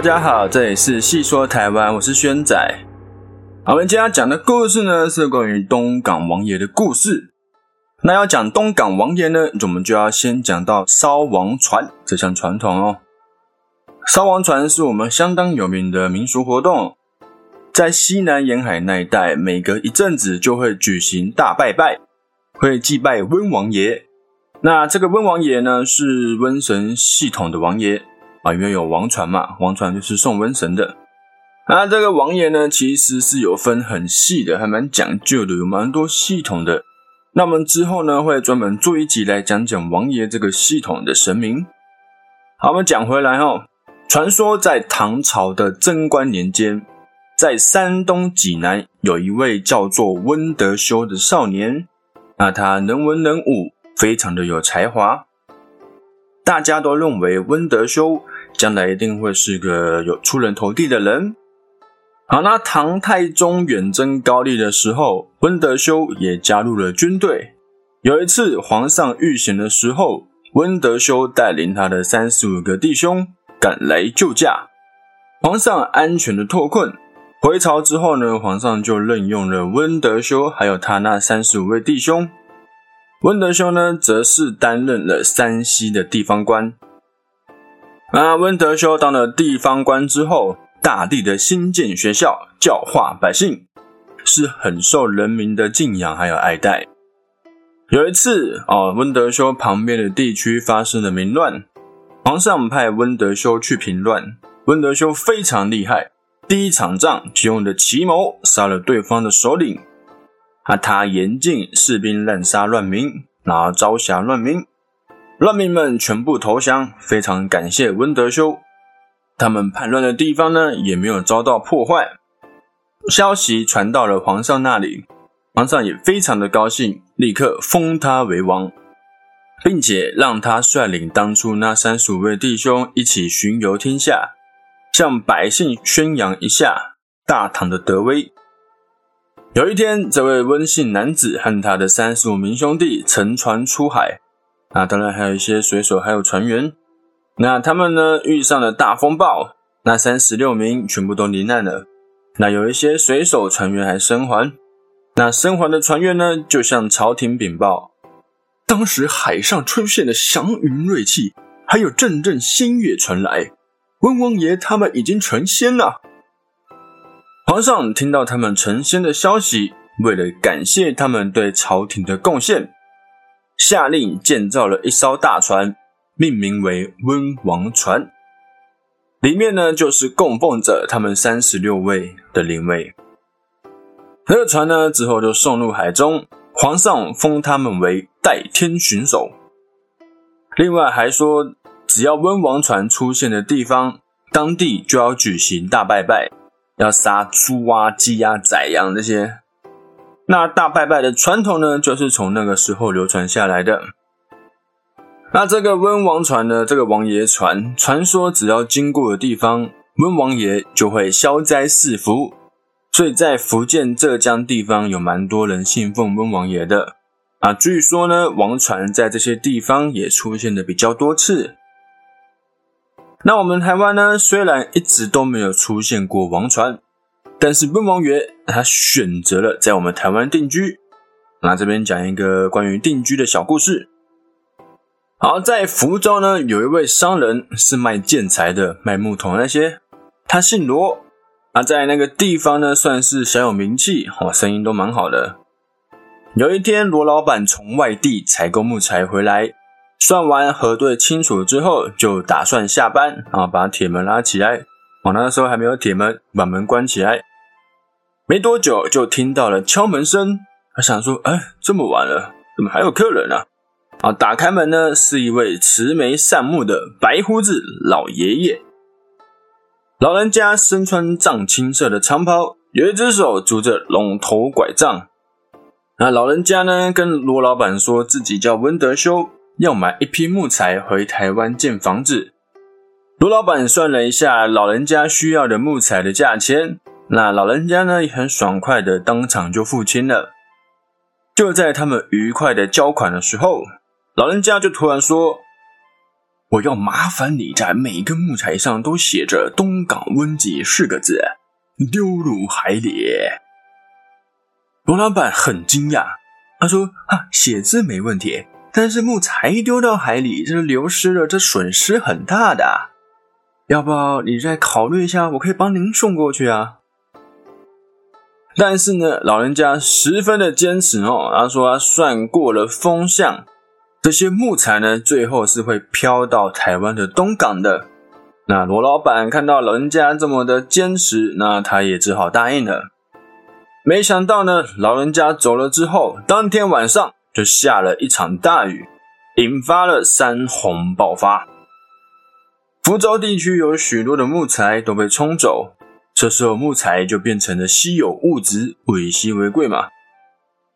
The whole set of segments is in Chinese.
大家好，这里是细说台湾，我是轩仔。我们今天要讲的故事呢，是关于东港王爷的故事。那要讲东港王爷呢，我们就要先讲到烧王船这项传统哦。烧王船是我们相当有名的民俗活动，在西南沿海那一带，每隔一阵子就会举行大拜拜，会祭拜温王爷。那这个温王爷呢，是瘟神系统的王爷。啊，因为有王传嘛，王传就是送瘟神的。那这个王爷呢，其实是有分很细的，还蛮讲究的，有蛮多系统的。那我们之后呢，会专门做一集来讲讲王爷这个系统的神明。好，我们讲回来哦，传说在唐朝的贞观年间，在山东济南有一位叫做温德修的少年，那他能文能武，非常的有才华。大家都认为温德修将来一定会是个有出人头地的人。好，那唐太宗远征高丽的时候，温德修也加入了军队。有一次皇上遇险的时候，温德修带领他的三十五个弟兄赶来救驾，皇上安全的脱困。回朝之后呢，皇上就任用了温德修还有他那三十五位弟兄。温德修呢，则是担任了山西的地方官。那温德修当了地方官之后，大力的新建学校，教化百姓，是很受人民的敬仰还有爱戴。有一次，哦，温德修旁边的地区发生了民乱，皇上派温德修去平乱。温德修非常厉害，第一场仗就用的奇谋杀了对方的首领。啊他严禁士兵滥杀乱民，然后招降乱民，乱民们全部投降，非常感谢温德修。他们叛乱的地方呢，也没有遭到破坏。消息传到了皇上那里，皇上也非常的高兴，立刻封他为王，并且让他率领当初那三十五位弟兄一起巡游天下，向百姓宣扬一下大唐的德威。有一天，这位温姓男子和他的三十五名兄弟乘船出海，那当然还有一些水手，还有船员。那他们呢遇上了大风暴，那三十六名全部都罹难了。那有一些水手、船员还生还。那生还的船员呢，就向朝廷禀报，当时海上出现了祥云瑞气，还有阵阵仙乐传来，温王爷他们已经成仙了。皇上听到他们成仙的消息，为了感谢他们对朝廷的贡献，下令建造了一艘大船，命名为温王船。里面呢，就是供奉着他们三十六位的灵位。这个船呢，之后就送入海中，皇上封他们为代天巡守。另外还说，只要温王船出现的地方，当地就要举行大拜拜。要杀猪啊、鸡啊、宰羊这些，那大拜拜的传统呢，就是从那个时候流传下来的。那这个温王船呢，这个王爷船，传说只要经过的地方，温王爷就会消灾赐福。所以在福建、浙江地方有蛮多人信奉温王爷的啊。据说呢，王船在这些地方也出现的比较多次。那我们台湾呢？虽然一直都没有出现过王船，但是温王爷他选择了在我们台湾定居。那这边讲一个关于定居的小故事。好，在福州呢，有一位商人是卖建材的，卖木头那些。他姓罗，啊，在那个地方呢，算是小有名气，哦，生意都蛮好的。有一天，罗老板从外地采购木材回来。算完核对清楚之后，就打算下班啊，把铁门拉起来。我那时候还没有铁门，把门关起来。没多久就听到了敲门声，他想说：“哎，这么晚了，怎么还有客人呢？”啊，打开门呢，是一位慈眉善目的白胡子老爷爷。老人家身穿藏青色的长袍，有一只手拄着龙头拐杖。那老人家呢，跟罗老板说自己叫温德修。要买一批木材回台湾建房子。罗老板算了一下老人家需要的木材的价钱，那老人家呢也很爽快的当场就付清了。就在他们愉快的交款的时候，老人家就突然说：“我要麻烦你在每根木材上都写着“东港温记”四个字，丢入海里。罗老板很惊讶，他说：“啊，写字没问题，但是木材丢到海里，这流失了，这损失很大的。要不要你再考虑一下？我可以帮您送过去啊。”但是呢，老人家十分的坚持哦，他说他算过了风向，这些木材呢，最后是会飘到台湾的东港的。那罗老板看到老人家这么的坚持，那他也只好答应了。没想到呢，老人家走了之后，当天晚上就下了一场大雨，引发了山洪爆发。福州地区有许多的木材都被冲走。这时候木材就变成了稀有物质，物以稀为贵嘛。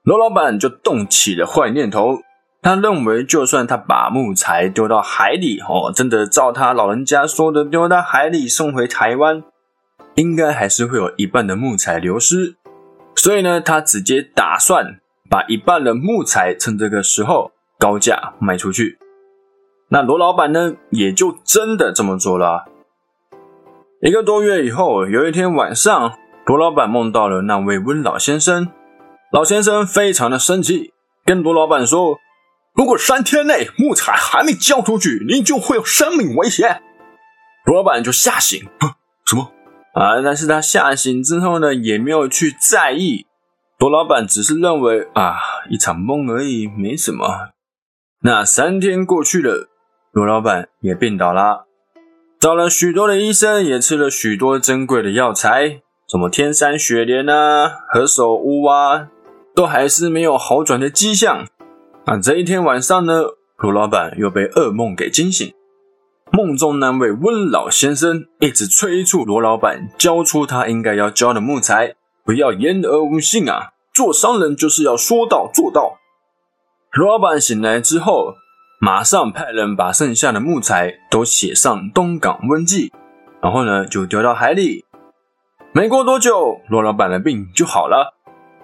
罗老板就动起了坏念头，他认为就算他把木材丢到海里，哦，真的照他老人家说的丢到海里送回台湾，应该还是会有一半的木材流失。所以呢，他直接打算把一半的木材趁这个时候高价卖出去。那罗老板呢，也就真的这么做了。一个多月以后，有一天晚上，罗老板梦到了那位温老先生。老先生非常的生气，跟罗老板说：“如果三天内木材还没交出去，您就会有生命危险。”罗老板就吓醒，什么啊？但是他吓醒之后呢，也没有去在意。罗老板只是认为啊，一场梦而已，没什么。那三天过去了，罗老板也病倒了。找了许多的医生，也吃了许多珍贵的药材，什么天山雪莲啊、何首乌啊，都还是没有好转的迹象。啊，这一天晚上呢，罗老板又被噩梦给惊醒。梦中那位温老先生一直催促罗老板交出他应该要交的木材，不要言而无信啊！做商人就是要说到做到。罗老板醒来之后。马上派人把剩下的木材都写上“东港温记”，然后呢就丢到海里。没过多久，罗老板的病就好了。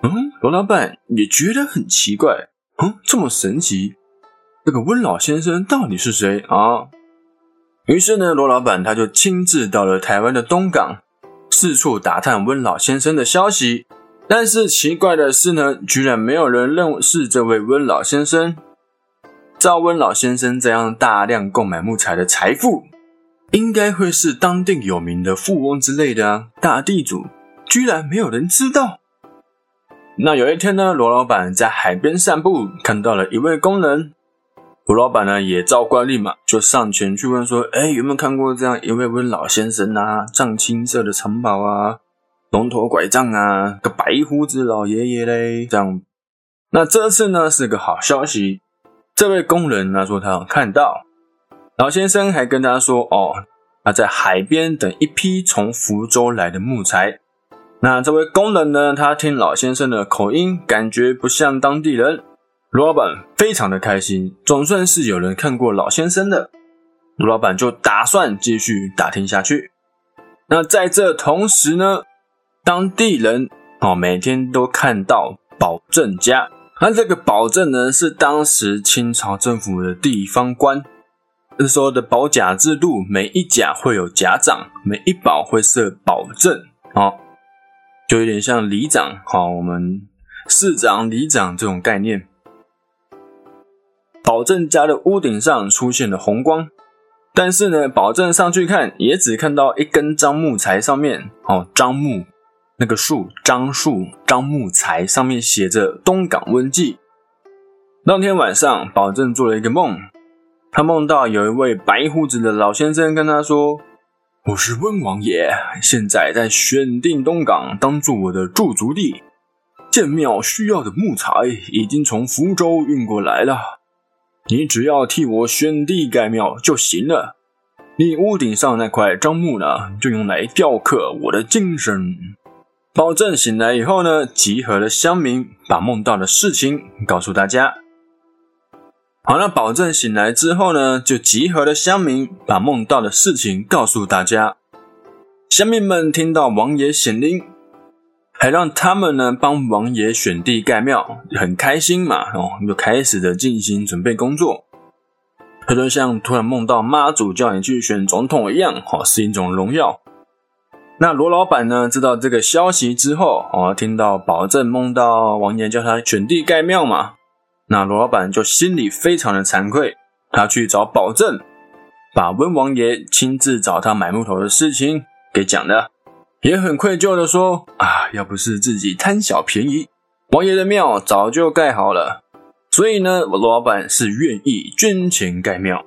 嗯，罗老板也觉得很奇怪，嗯，这么神奇，这个温老先生到底是谁啊？于是呢，罗老板他就亲自到了台湾的东港，四处打探温老先生的消息。但是奇怪的是呢，居然没有人认识这位温老先生。赵温老先生这样大量购买木材的财富，应该会是当地有名的富翁之类的，大地主，居然没有人知道。那有一天呢，罗老板在海边散步，看到了一位工人。罗老板呢也照惯例嘛，就上前去问说：“哎，有没有看过这样一位温老先生啊？藏青色的长袍啊，龙头拐杖啊，个白胡子老爷爷嘞？”这样，那这次呢是个好消息。这位工人他说他有看到老先生，还跟他说哦，他在海边等一批从福州来的木材。那这位工人呢，他听老先生的口音，感觉不像当地人。罗老板非常的开心，总算是有人看过老先生的。罗老板就打算继续打听下去。那在这同时呢，当地人哦每天都看到保证家。那这个保证呢，是当时清朝政府的地方官那时候的保甲制度，每一甲会有甲长，每一保会设保证，哦，就有点像里长，好，我们市长、里长这种概念。保证家的屋顶上出现了红光，但是呢，保证上去看，也只看到一根樟木材上面，哦，樟木。那个树，樟树，樟木材上面写着“东港温记”。当天晚上，保证做了一个梦，他梦到有一位白胡子的老先生跟他说：“我是温王爷，现在在选定东港当做我的驻足地，建庙需要的木材已经从福州运过来了，你只要替我选地盖庙就行了。你屋顶上那块樟木呢，就用来雕刻我的精神。”保证醒来以后呢，集合了乡民，把梦到的事情告诉大家。好了，保证醒来之后呢，就集合了乡民，把梦到的事情告诉大家。乡民们听到王爷显灵，还让他们呢帮王爷选地盖庙，很开心嘛，哦，就开始的进行准备工作。他就像突然梦到妈祖叫你去选总统一样，哦，是一种荣耀。那罗老板呢，知道这个消息之后，哦，听到保证梦到王爷叫他选地盖庙嘛，那罗老板就心里非常的惭愧，他去找保证，把温王爷亲自找他买木头的事情给讲了，也很愧疚的说啊，要不是自己贪小便宜，王爷的庙早就盖好了。所以呢，罗老板是愿意捐钱盖庙。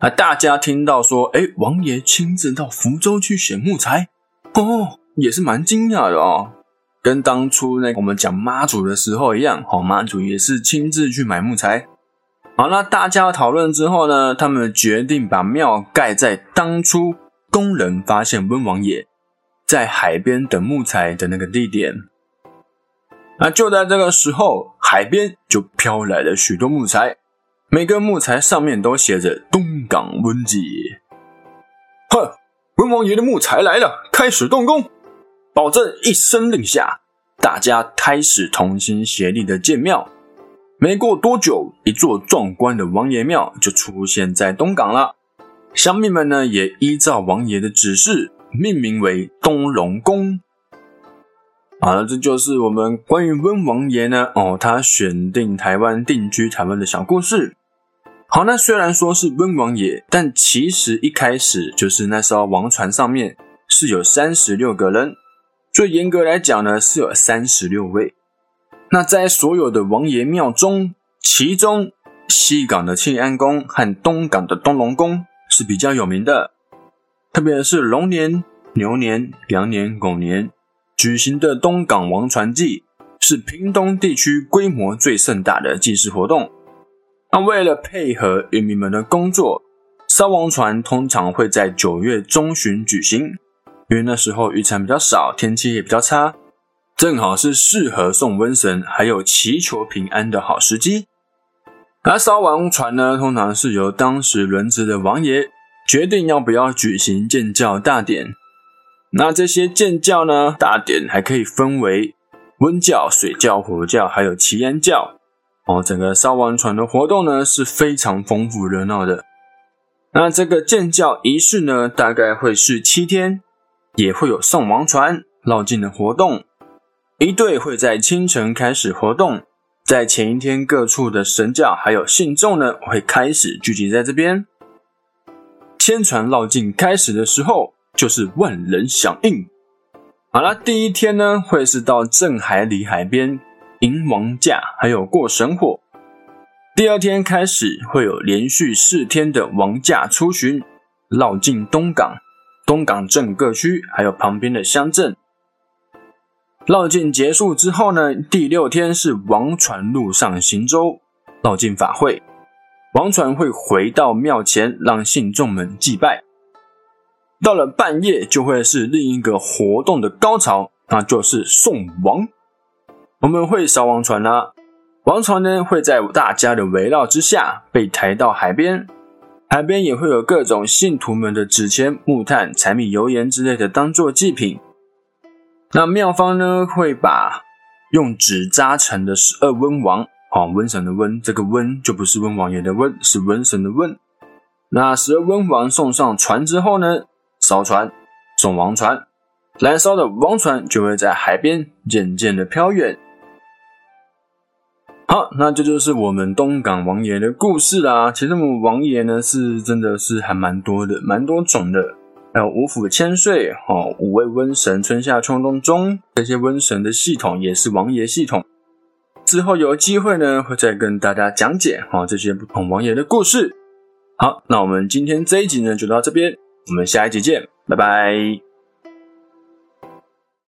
啊，大家听到说，哎，王爷亲自到福州去选木材，哦，也是蛮惊讶的哦。跟当初那我们讲妈祖的时候一样，哦，妈祖也是亲自去买木材。好，那大家讨论之后呢，他们决定把庙盖在当初工人发现温王爷在海边等木材的那个地点。那就在这个时候，海边就飘来了许多木材，每个木材上面都写着“东港温记”。温王爷的木材来了，开始动工！保证一声令下，大家开始同心协力的建庙。没过多久，一座壮观的王爷庙就出现在东港了。乡民们呢，也依照王爷的指示，命名为东龙宫。好了，这就是我们关于温王爷呢哦，他选定台湾定居台湾的小故事。好，那虽然说是温王爷，但其实一开始就是那艘王船上面是有三十六个人，最严格来讲呢是有三十六位。那在所有的王爷庙中，其中西港的庆安宫和东港的东龙宫是比较有名的，特别是龙年、牛年、羊年、狗年。举行的东港王船祭是屏东地区规模最盛大的祭祀活动。那为了配合渔民们的工作，烧王船通常会在九月中旬举行，因为那时候渔产比较少，天气也比较差，正好是适合送瘟神还有祈求平安的好时机。而烧王船呢，通常是由当时轮值的王爷决定要不要举行建教大典。那这些建教呢？大典还可以分为温教、水教、火教，还有祈安教。哦，整个烧王船的活动呢是非常丰富热闹的。那这个建教仪式呢，大概会是七天，也会有送王船、绕境的活动。一队会在清晨开始活动，在前一天各处的神教还有信众呢，会开始聚集在这边。千船绕境开始的时候。就是万人响应。好了，第一天呢会是到镇海里海边迎王驾，还有过神火。第二天开始会有连续四天的王驾出巡，绕境东港、东港镇各区，还有旁边的乡镇。绕境结束之后呢，第六天是王船路上行舟，绕境法会。王船会回到庙前，让信众们祭拜。到了半夜，就会是另一个活动的高潮，那就是送王。我们会烧王船啦，王船呢会在大家的围绕之下被抬到海边，海边也会有各种信徒们的纸钱、木炭、柴米油盐之类的当做祭品。那庙方呢会把用纸扎成的十二温王，哦，瘟神的温，这个温就不是温王爷的温，是瘟神的温。那十二温王送上船之后呢？烧船，送王船，燃烧的王船就会在海边渐渐的飘远。好，那这就是我们东港王爷的故事啦。其实我们王爷呢，是真的是还蛮多的，蛮多种的。还有五府千岁，哈，五位瘟神，春夏秋冬中这些瘟神的系统也是王爷系统。之后有机会呢，会再跟大家讲解哈这些不同王爷的故事。好，那我们今天这一集呢，就到这边。我们下一集见，拜拜。